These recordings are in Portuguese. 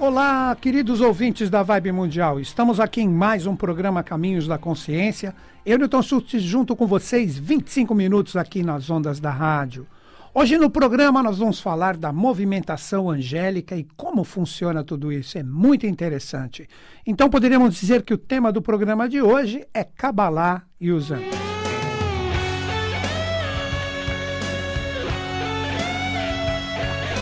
Olá, queridos ouvintes da Vibe Mundial. Estamos aqui em mais um programa Caminhos da Consciência. Eu, Newton Schultz, junto com vocês, 25 minutos aqui nas ondas da rádio. Hoje no programa nós vamos falar da movimentação angélica e como funciona tudo isso. É muito interessante. Então poderíamos dizer que o tema do programa de hoje é Kabbalah e os anjos.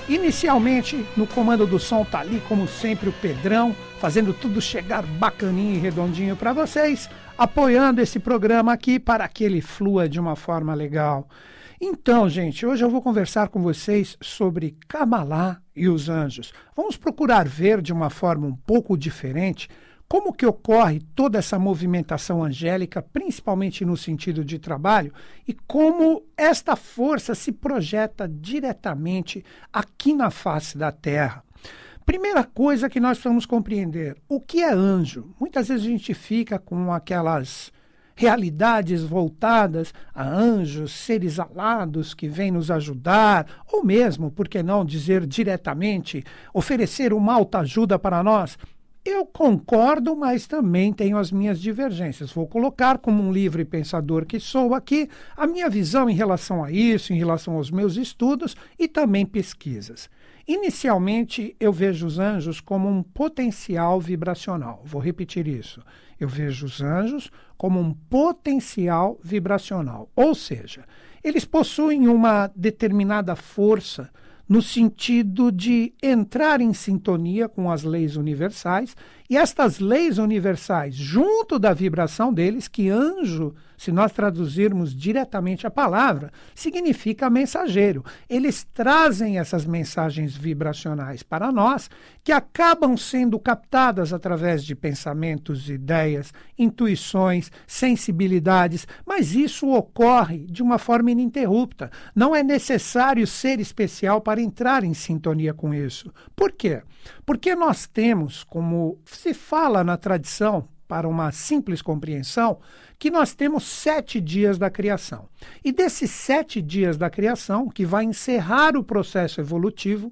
Inicialmente, no comando do som tá ali, como sempre, o Pedrão, fazendo tudo chegar bacaninho e redondinho para vocês, apoiando esse programa aqui para que ele flua de uma forma legal. Então, gente, hoje eu vou conversar com vocês sobre Kabbalah e os anjos. Vamos procurar ver de uma forma um pouco diferente como que ocorre toda essa movimentação angélica, principalmente no sentido de trabalho, e como esta força se projeta diretamente aqui na face da Terra? Primeira coisa que nós precisamos compreender: o que é anjo? Muitas vezes a gente fica com aquelas realidades voltadas a anjos, seres alados que vêm nos ajudar, ou mesmo, por que não dizer diretamente, oferecer uma alta ajuda para nós. Eu concordo, mas também tenho as minhas divergências. Vou colocar como um livre pensador que sou aqui a minha visão em relação a isso, em relação aos meus estudos e também pesquisas. Inicialmente, eu vejo os anjos como um potencial vibracional. Vou repetir isso. Eu vejo os anjos como um potencial vibracional, ou seja, eles possuem uma determinada força no sentido de entrar em sintonia com as leis universais, e estas leis universais, junto da vibração deles, que anjo se nós traduzirmos diretamente a palavra, significa mensageiro. Eles trazem essas mensagens vibracionais para nós, que acabam sendo captadas através de pensamentos, ideias, intuições, sensibilidades, mas isso ocorre de uma forma ininterrupta. Não é necessário ser especial para entrar em sintonia com isso. Por quê? Porque nós temos, como se fala na tradição, para uma simples compreensão, que nós temos sete dias da criação. E desses sete dias da criação, que vai encerrar o processo evolutivo,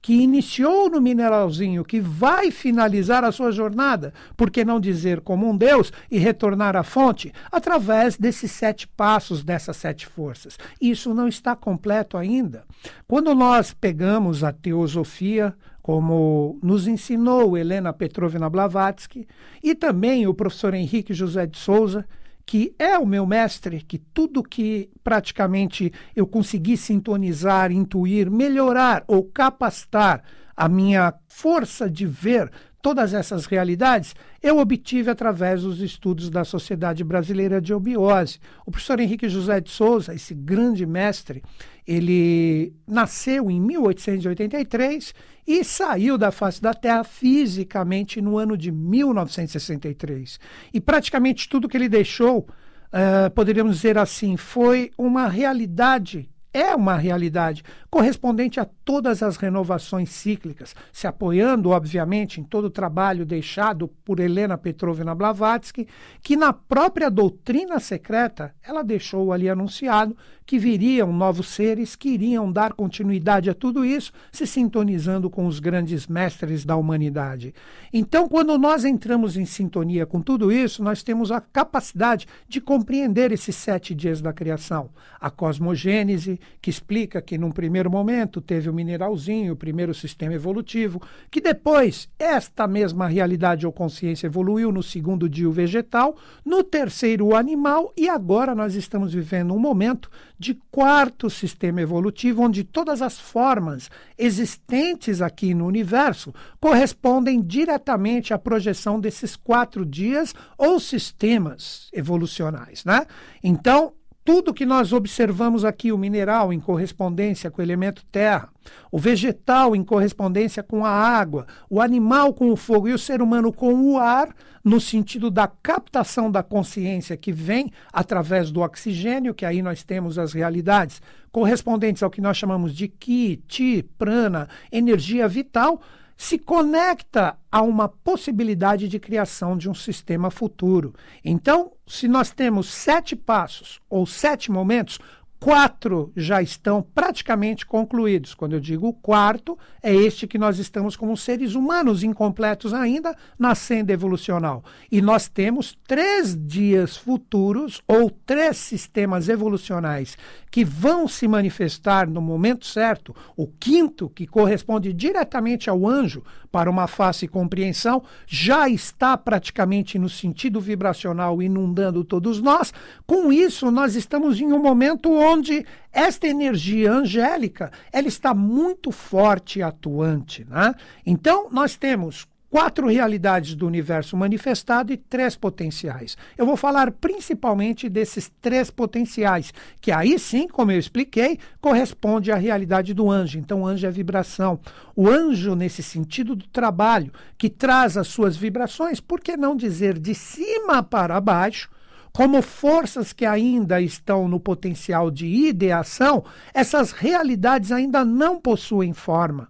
que iniciou no mineralzinho, que vai finalizar a sua jornada, por que não dizer como um Deus e retornar à fonte, através desses sete passos, dessas sete forças. Isso não está completo ainda. Quando nós pegamos a teosofia, como nos ensinou Helena Petrovna Blavatsky e também o professor Henrique José de Souza, que é o meu mestre, que tudo que praticamente eu consegui sintonizar, intuir, melhorar ou capacitar a minha força de ver todas essas realidades eu obtive através dos estudos da Sociedade Brasileira de Obiose. O professor Henrique José de Souza, esse grande mestre, ele nasceu em 1883 e saiu da face da Terra fisicamente no ano de 1963. E praticamente tudo que ele deixou, uh, poderíamos dizer assim, foi uma realidade é uma realidade correspondente a todas as renovações cíclicas, se apoiando, obviamente, em todo o trabalho deixado por Helena Petrovna Blavatsky, que na própria doutrina secreta ela deixou ali anunciado que viriam novos seres que iriam dar continuidade a tudo isso, se sintonizando com os grandes mestres da humanidade. Então, quando nós entramos em sintonia com tudo isso, nós temos a capacidade de compreender esses sete dias da criação. A cosmogênese, que explica que num primeiro momento teve o mineralzinho, o primeiro sistema evolutivo, que depois esta mesma realidade ou consciência evoluiu no segundo dia o vegetal, no terceiro o animal e agora nós estamos vivendo um momento de quarto sistema evolutivo onde todas as formas existentes aqui no universo correspondem diretamente à projeção desses quatro dias ou sistemas evolucionais, né? Então, tudo que nós observamos aqui, o mineral em correspondência com o elemento terra, o vegetal em correspondência com a água, o animal com o fogo e o ser humano com o ar, no sentido da captação da consciência que vem através do oxigênio, que aí nós temos as realidades correspondentes ao que nós chamamos de Ki, Ti, Prana, energia vital se conecta a uma possibilidade de criação de um sistema futuro. Então, se nós temos sete passos ou sete momentos, quatro já estão praticamente concluídos. Quando eu digo o quarto, é este que nós estamos como seres humanos incompletos ainda na senda evolucional. E nós temos três dias futuros ou três sistemas evolucionais que vão se manifestar no momento certo. O quinto, que corresponde diretamente ao anjo para uma face compreensão, já está praticamente no sentido vibracional inundando todos nós. Com isso, nós estamos em um momento onde onde esta energia angélica ela está muito forte e atuante. Né? Então, nós temos quatro realidades do universo manifestado e três potenciais. Eu vou falar principalmente desses três potenciais, que aí sim, como eu expliquei, corresponde à realidade do anjo. Então, o anjo é vibração. O anjo, nesse sentido do trabalho, que traz as suas vibrações, por que não dizer de cima para baixo, como forças que ainda estão no potencial de ideação, essas realidades ainda não possuem forma.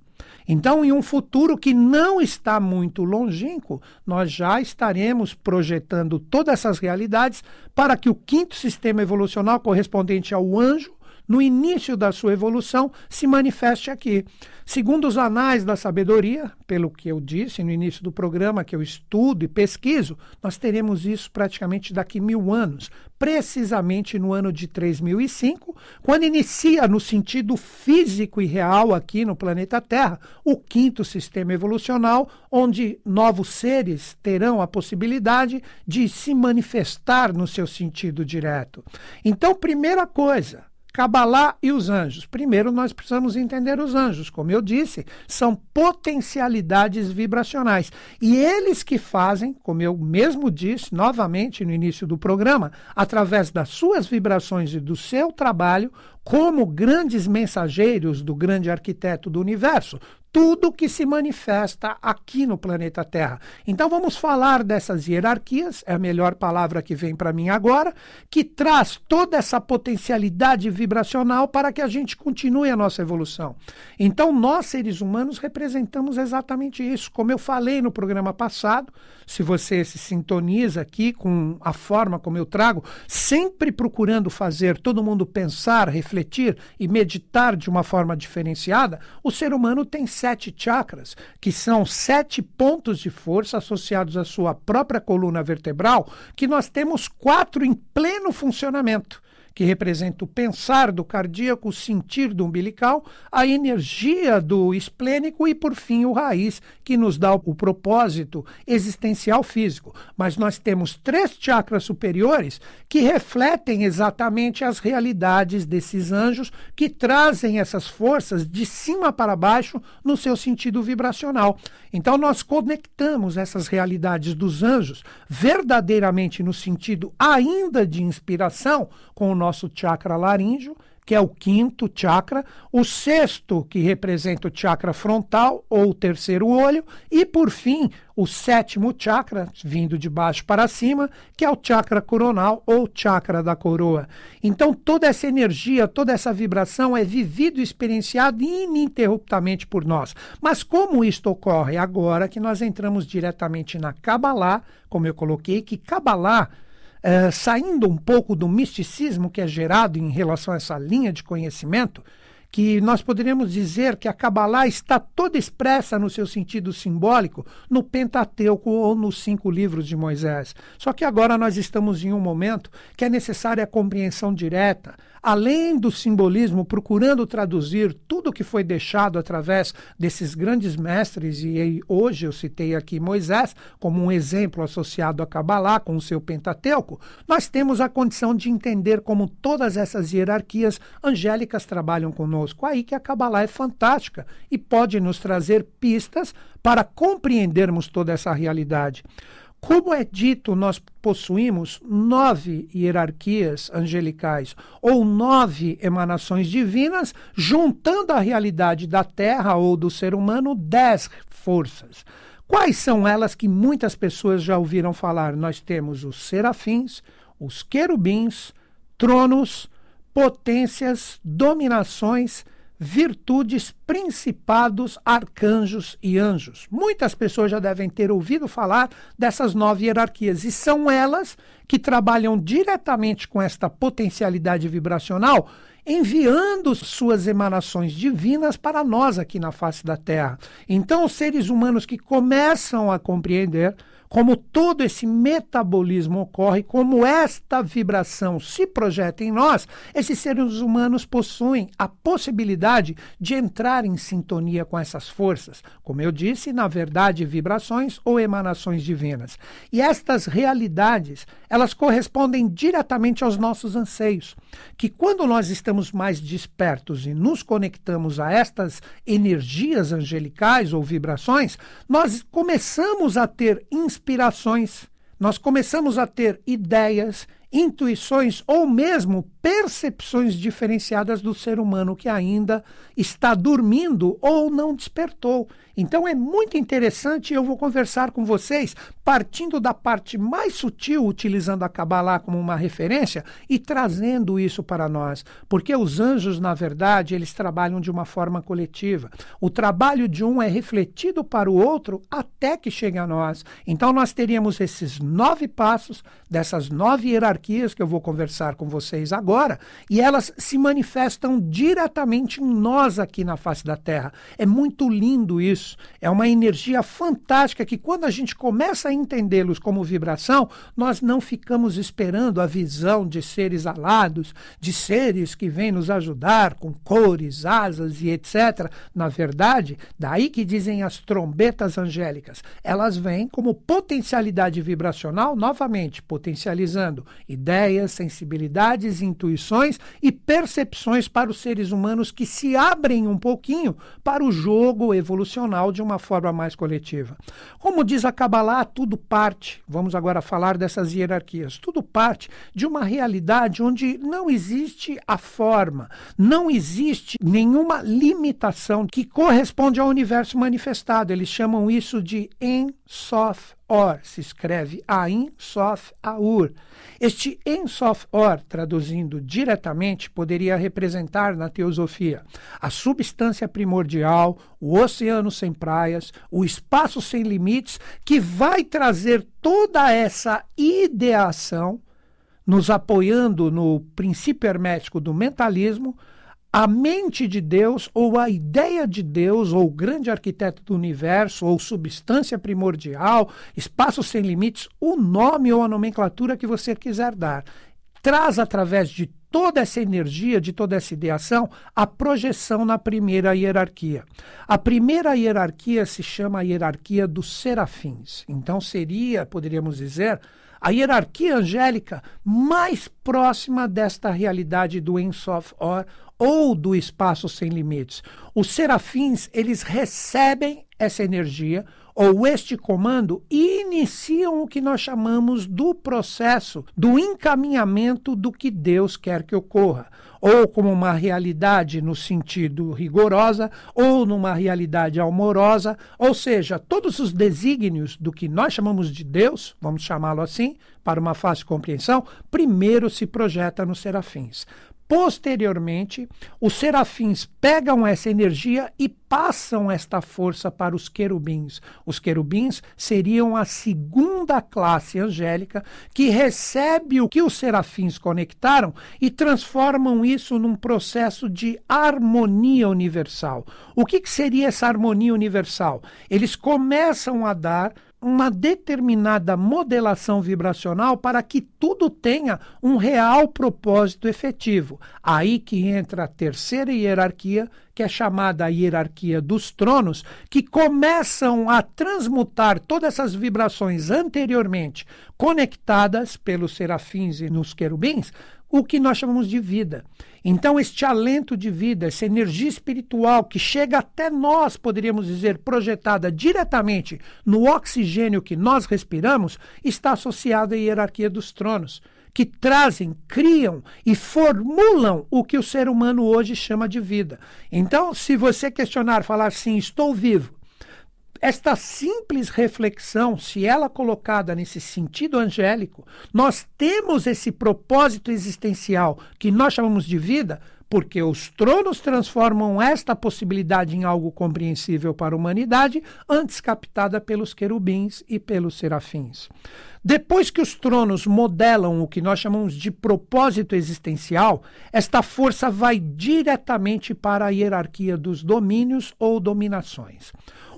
Então, em um futuro que não está muito longínquo, nós já estaremos projetando todas essas realidades para que o quinto sistema evolucional correspondente ao anjo no início da sua evolução, se manifeste aqui. Segundo os anais da sabedoria, pelo que eu disse no início do programa, que eu estudo e pesquiso, nós teremos isso praticamente daqui mil anos, precisamente no ano de 3005, quando inicia no sentido físico e real aqui no planeta Terra o quinto sistema evolucional, onde novos seres terão a possibilidade de se manifestar no seu sentido direto. Então, primeira coisa, Cabalá e os anjos. Primeiro, nós precisamos entender os anjos. Como eu disse, são potencialidades vibracionais. E eles que fazem, como eu mesmo disse novamente no início do programa, através das suas vibrações e do seu trabalho, como grandes mensageiros do grande arquiteto do universo, tudo que se manifesta aqui no planeta Terra. Então vamos falar dessas hierarquias, é a melhor palavra que vem para mim agora, que traz toda essa potencialidade vibracional para que a gente continue a nossa evolução. Então nós seres humanos representamos exatamente isso, como eu falei no programa passado, se você se sintoniza aqui com a forma como eu trago, sempre procurando fazer todo mundo pensar, refletir e meditar de uma forma diferenciada, o ser humano tem sete chakras, que são sete pontos de força associados à sua própria coluna vertebral, que nós temos quatro em pleno funcionamento que representa o pensar do cardíaco, o sentir do umbilical, a energia do esplênico e, por fim, o raiz, que nos dá o propósito existencial físico. Mas nós temos três chakras superiores que refletem exatamente as realidades desses anjos que trazem essas forças de cima para baixo no seu sentido vibracional. Então, nós conectamos essas realidades dos anjos verdadeiramente no sentido ainda de inspiração com o nosso chakra laríngeo, que é o quinto chakra, o sexto, que representa o chakra frontal ou o terceiro olho, e por fim, o sétimo chakra, vindo de baixo para cima, que é o chakra coronal ou chakra da coroa. Então, toda essa energia, toda essa vibração é vivido e experienciado ininterruptamente por nós. Mas como isto ocorre agora que nós entramos diretamente na Kabbalah, como eu coloquei, que Kabbalah é, saindo um pouco do misticismo que é gerado em relação a essa linha de conhecimento, que nós poderíamos dizer que a Kabbalah está toda expressa no seu sentido simbólico no Pentateuco ou nos cinco livros de Moisés. Só que agora nós estamos em um momento que é necessária a compreensão direta, além do simbolismo, procurando traduzir tudo que foi deixado através desses grandes mestres, e hoje eu citei aqui Moisés como um exemplo associado a Kabbalah com o seu Pentateuco, nós temos a condição de entender como todas essas hierarquias angélicas trabalham conosco. Aí que a Kabbalah é fantástica e pode nos trazer pistas para compreendermos toda essa realidade. Como é dito, nós possuímos nove hierarquias angelicais ou nove emanações divinas, juntando a realidade da Terra ou do ser humano dez forças. Quais são elas que muitas pessoas já ouviram falar? Nós temos os serafins, os querubins, tronos, potências, dominações, virtudes, principados, arcanjos e anjos. Muitas pessoas já devem ter ouvido falar dessas nove hierarquias, e são elas que trabalham diretamente com esta potencialidade vibracional enviando suas emanações divinas para nós aqui na face da Terra. Então, os seres humanos que começam a compreender como todo esse metabolismo ocorre, como esta vibração se projeta em nós, esses seres humanos possuem a possibilidade de entrar em sintonia com essas forças, como eu disse, na verdade, vibrações ou emanações divinas. E estas realidades, elas correspondem diretamente aos nossos anseios, que quando nós estamos mais despertos e nos conectamos a estas energias angelicais ou vibrações, nós começamos a ter inspiração inspirações, nós começamos a ter ideias, intuições ou mesmo percepções diferenciadas do ser humano que ainda está dormindo ou não despertou. Então é muito interessante eu vou conversar com vocês partindo da parte mais sutil, utilizando a Kabbalah como uma referência e trazendo isso para nós, porque os anjos, na verdade, eles trabalham de uma forma coletiva. O trabalho de um é refletido para o outro até que chegue a nós. Então nós teríamos esses nove passos dessas nove hierarquias que eu vou conversar com vocês agora, e elas se manifestam diretamente em nós aqui na face da Terra. É muito lindo isso. É uma energia fantástica que quando a gente começa a entendê-los como vibração, nós não ficamos esperando a visão de seres alados, de seres que vêm nos ajudar com cores, asas e etc. Na verdade, daí que dizem as trombetas angélicas. Elas vêm como potencialidade vibracional, novamente, potencializando ideias, sensibilidades, intuições e percepções para os seres humanos que se abrem um pouquinho para o jogo evolucional de uma forma mais coletiva. Como diz a Kabbalah, tudo parte, vamos agora falar dessas hierarquias, tudo parte de uma realidade onde não existe a forma, não existe nenhuma limitação que corresponde ao universo manifestado. Eles chamam isso de En Sof Or, se escreve Ain Sof Aur. Este En Sof Or, traduzindo diretamente, poderia representar na teosofia a substância primordial, o oceano sem praias, o espaço sem limites, que vai trazer toda essa ideação, nos apoiando no princípio hermético do mentalismo, a mente de Deus, ou a ideia de Deus, ou o grande arquiteto do universo, ou substância primordial, espaço sem limites, o nome ou a nomenclatura que você quiser dar, traz através de toda essa energia, de toda essa ideação, a projeção na primeira hierarquia. A primeira hierarquia se chama a hierarquia dos serafins. Então seria, poderíamos dizer, a hierarquia angélica mais próxima desta realidade do Ensof Or ou do espaço sem limites. Os serafins, eles recebem essa energia ou este comando e iniciam o que nós chamamos do processo do encaminhamento do que Deus quer que ocorra, ou como uma realidade no sentido rigorosa, ou numa realidade amorosa, ou seja, todos os desígnios do que nós chamamos de Deus, vamos chamá-lo assim, para uma fácil compreensão, primeiro se projeta nos serafins. Posteriormente, os serafins pegam essa energia e passam esta força para os querubins. Os querubins seriam a segunda classe angélica que recebe o que os serafins conectaram e transformam isso num processo de harmonia universal. O que, que seria essa harmonia universal? Eles começam a dar uma determinada modelação vibracional para que tudo tenha um real propósito efetivo. Aí que entra a terceira hierarquia, que é chamada a hierarquia dos tronos, que começam a transmutar todas essas vibrações anteriormente conectadas pelos serafins e nos querubins, o que nós chamamos de vida. Então, este alento de vida, essa energia espiritual que chega até nós, poderíamos dizer, projetada diretamente no oxigênio que nós respiramos, está associada à hierarquia dos tronos, que trazem, criam e formulam o que o ser humano hoje chama de vida. Então, se você questionar, falar assim, estou vivo, esta simples reflexão, se ela colocada nesse sentido angélico, nós temos esse propósito existencial que nós chamamos de vida, porque os tronos transformam esta possibilidade em algo compreensível para a humanidade, antes captada pelos querubins e pelos serafins. Depois que os tronos modelam o que nós chamamos de propósito existencial, esta força vai diretamente para a hierarquia dos domínios ou dominações.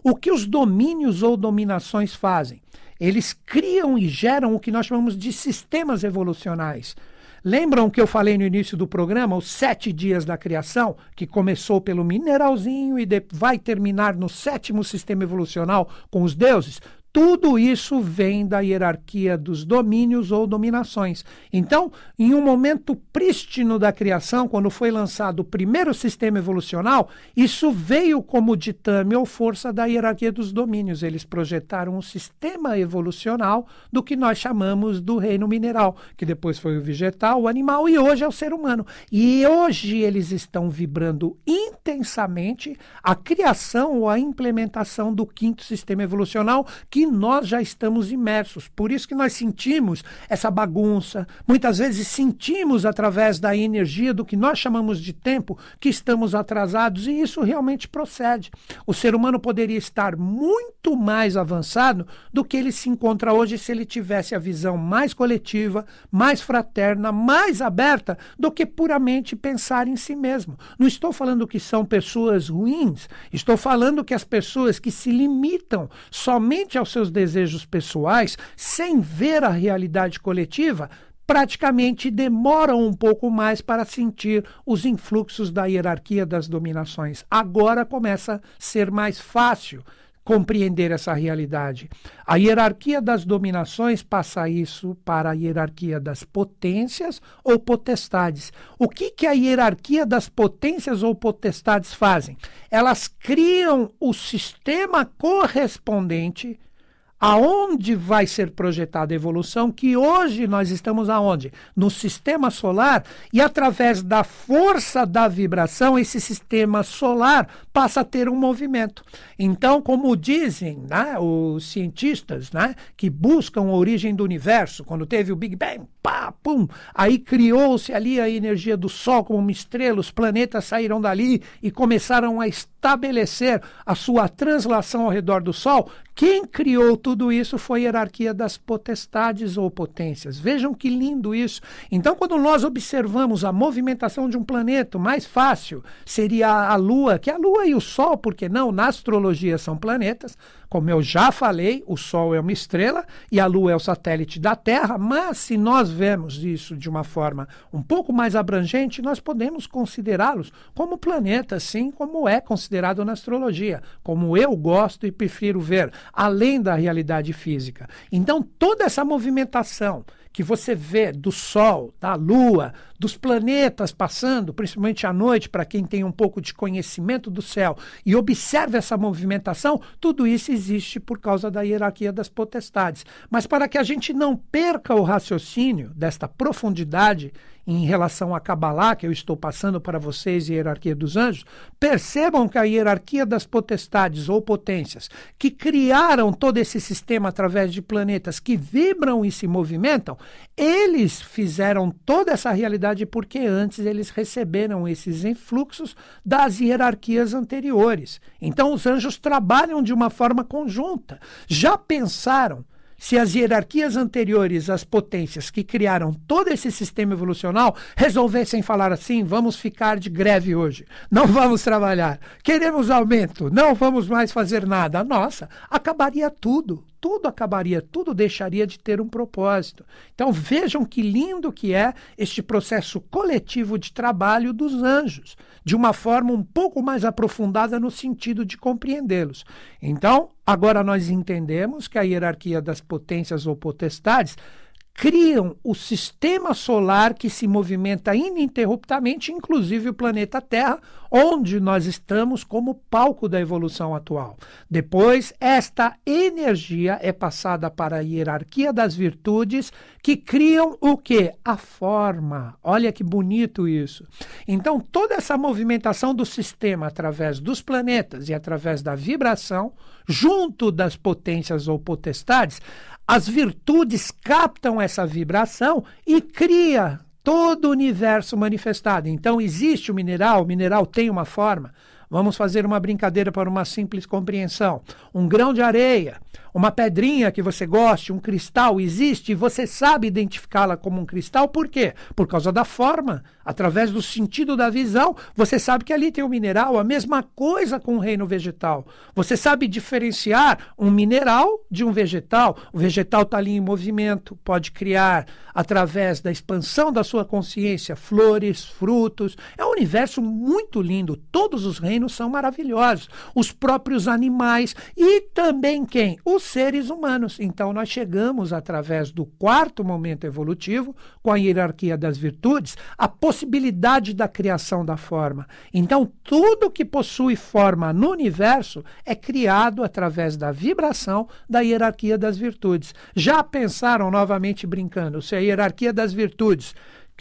O que os domínios ou dominações fazem? Eles criam e geram o que nós chamamos de sistemas evolucionais. Lembram que eu falei no início do programa, os sete dias da criação, que começou pelo mineralzinho e vai terminar no sétimo sistema evolucional com os deuses? Tudo isso vem da hierarquia dos domínios ou dominações. Então, em um momento prístino da criação, quando foi lançado o primeiro sistema evolucional, isso veio como ditame ou força da hierarquia dos domínios. Eles projetaram um sistema evolucional do que nós chamamos do reino mineral, que depois foi o vegetal, o animal e hoje é o ser humano. E hoje eles estão vibrando intensamente a criação ou a implementação do quinto sistema evolucional, que nós já estamos imersos. Por isso que nós sentimos essa bagunça. Muitas vezes sentimos através da energia do que nós chamamos de tempo que estamos atrasados e isso realmente procede. O ser humano poderia estar muito mais avançado do que ele se encontra hoje se ele tivesse a visão mais coletiva, mais fraterna, mais aberta do que puramente pensar em si mesmo. Não estou falando que são pessoas ruins, estou falando que as pessoas que se limitam somente aos seus desejos pessoais, sem ver a realidade coletiva, praticamente demoram um pouco mais para sentir os influxos da hierarquia das dominações. Agora começa a ser mais fácil compreender essa realidade. A hierarquia das dominações passa isso para a hierarquia das potências ou potestades. O que, que a hierarquia das potências ou potestades fazem? Elas criam o sistema correspondente aonde vai ser projetada a evolução, que hoje nós estamos aonde? No sistema solar, e através da força da vibração, esse sistema solar passa a ter um movimento. Então, como dizem né, os cientistas né, que buscam a origem do universo, quando teve o Big Bang, pá, pum, aí criou-se ali a energia do Sol como uma estrela, os planetas saíram dali e começaram a estabelecer a sua translação ao redor do Sol, quem criou tudo isso foi a hierarquia das potestades ou potências. Vejam que lindo isso. Então, quando nós observamos a movimentação de um planeta, mais fácil seria a Lua, que a Lua e o Sol, porque não, na astrologia são planetas, como eu já falei, o Sol é uma estrela e a Lua é o satélite da Terra, mas se nós vemos isso de uma forma um pouco mais abrangente, nós podemos considerá-los como planetas, sim, como é considerado na astrologia, como eu gosto e prefiro ver, além da realidade física. Então, toda essa movimentação que você vê do Sol, da Lua, dos planetas passando, principalmente à noite, para quem tem um pouco de conhecimento do céu, e observa essa movimentação, tudo isso existe por causa da hierarquia das potestades. Mas para que a gente não perca o raciocínio desta profundidade em relação a Kabbalah, que eu estou passando para vocês, e hierarquia dos anjos, percebam que a hierarquia das potestades ou potências, que criaram todo esse sistema através de planetas que vibram e se movimentam, eles fizeram toda essa realidade porque antes eles receberam esses influxos das hierarquias anteriores. Então os anjos trabalham de uma forma conjunta. Já pensaram se as hierarquias anteriores, as potências que criaram todo esse sistema evolucional, resolvessem falar assim: vamos ficar de greve hoje, não vamos trabalhar, queremos aumento, não vamos mais fazer nada, nossa, acabaria tudo tudo acabaria, tudo deixaria de ter um propósito. Então vejam que lindo que é este processo coletivo de trabalho dos anjos, de uma forma um pouco mais aprofundada no sentido de compreendê-los. Então, agora nós entendemos que a hierarquia das potências ou potestades criam o sistema solar que se movimenta ininterruptamente, inclusive o planeta Terra, onde nós estamos como palco da evolução atual. Depois, esta energia é passada para a hierarquia das virtudes, que criam o que? A forma. Olha que bonito isso. Então, toda essa movimentação do sistema através dos planetas e através da vibração, junto das potências ou potestades, as virtudes captam essa vibração e cria todo o universo manifestado. Então existe o mineral, o mineral tem uma forma. Vamos fazer uma brincadeira para uma simples compreensão. Um grão de areia, uma pedrinha que você goste, um cristal existe e você sabe identificá-la como um cristal, por quê? Por causa da forma, através do sentido da visão, você sabe que ali tem um mineral, a mesma coisa com o reino vegetal. Você sabe diferenciar um mineral de um vegetal. O vegetal está ali em movimento, pode criar através da expansão da sua consciência flores, frutos. É um universo muito lindo, todos os reinos reinos são maravilhosos. Os próprios animais e também quem? Os seres humanos. Então nós chegamos através do quarto momento evolutivo, com a hierarquia das virtudes, a possibilidade da criação da forma. Então tudo que possui forma no universo é criado através da vibração da hierarquia das virtudes. Já pensaram novamente brincando se a hierarquia das virtudes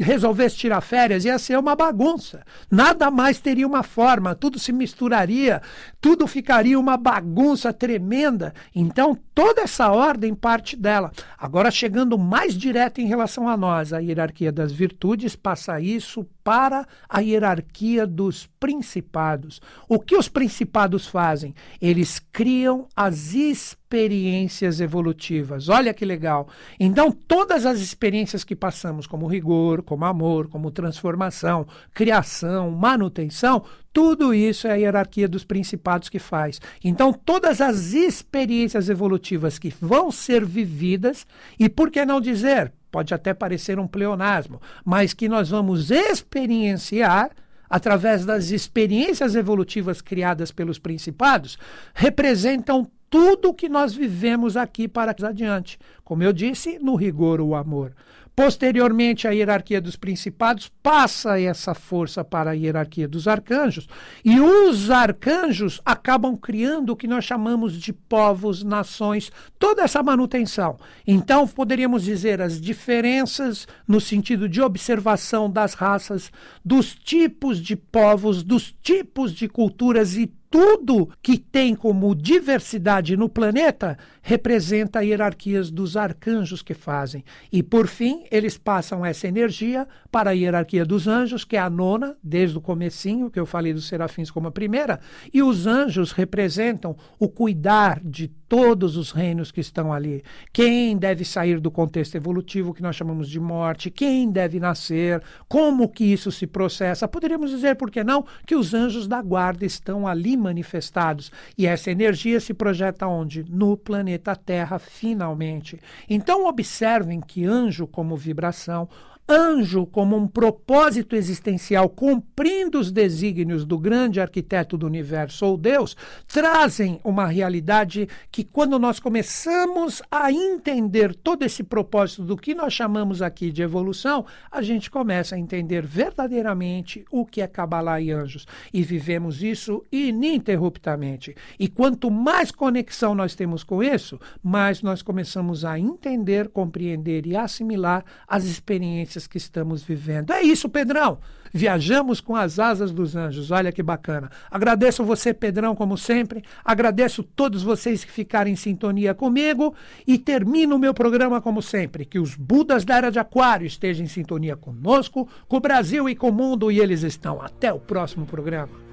resolvesse tirar férias, ia ser uma bagunça. Nada mais teria uma forma, tudo se misturaria, tudo ficaria uma bagunça tremenda. Então, toda essa ordem parte dela. Agora, chegando mais direto em relação a nós, a hierarquia das virtudes passa isso para a hierarquia dos principados. O que os principados fazem? Eles criam as experiências evolutivas. Olha que legal. Então, todas as experiências que passamos, como rigor, como amor, como transformação, criação, manutenção, tudo isso é a hierarquia dos principados que faz. Então, todas as experiências evolutivas que vão ser vividas, e por que não dizer pode até parecer um pleonasmo, mas que nós vamos experienciar através das experiências evolutivas criadas pelos principados, representam tudo o que nós vivemos aqui para adiante. Como eu disse, no rigor o amor. Posteriormente, a hierarquia dos principados passa essa força para a hierarquia dos arcanjos, e os arcanjos acabam criando o que nós chamamos de povos, nações, toda essa manutenção. Então, poderíamos dizer as diferenças no sentido de observação das raças, dos tipos de povos, dos tipos de culturas e tudo que tem como diversidade no planeta representa hierarquias dos arcanjos que fazem. E por fim, eles passam essa energia para a hierarquia dos anjos, que é a nona, desde o comecinho, que eu falei dos serafins como a primeira, e os anjos representam o cuidar de todos os reinos que estão ali. Quem deve sair do contexto evolutivo que nós chamamos de morte, quem deve nascer, como que isso se processa. Poderíamos dizer, por que não, que os anjos da guarda estão ali manifestados e essa energia se projeta onde? No planeta Terra, finalmente. Então observem que anjo como vibração anjo como um propósito existencial, cumprindo os desígnios do grande arquiteto do universo ou Deus, trazem uma realidade que, quando nós começamos a entender todo esse propósito do que nós chamamos aqui de evolução, a gente começa a entender verdadeiramente o que é Kabbalah e anjos. E vivemos isso ininterruptamente. E quanto mais conexão nós temos com isso, mais nós começamos a entender, compreender e assimilar as experiências experiências que estamos vivendo. É isso, Pedrão. Viajamos com as asas dos anjos. Olha que bacana. Agradeço você, Pedrão, como sempre. Agradeço todos vocês que ficaram em sintonia comigo e termino o meu programa como sempre. Que os Budas da Era de Aquário estejam em sintonia conosco, com o Brasil e com o mundo e eles estão. Até o próximo programa.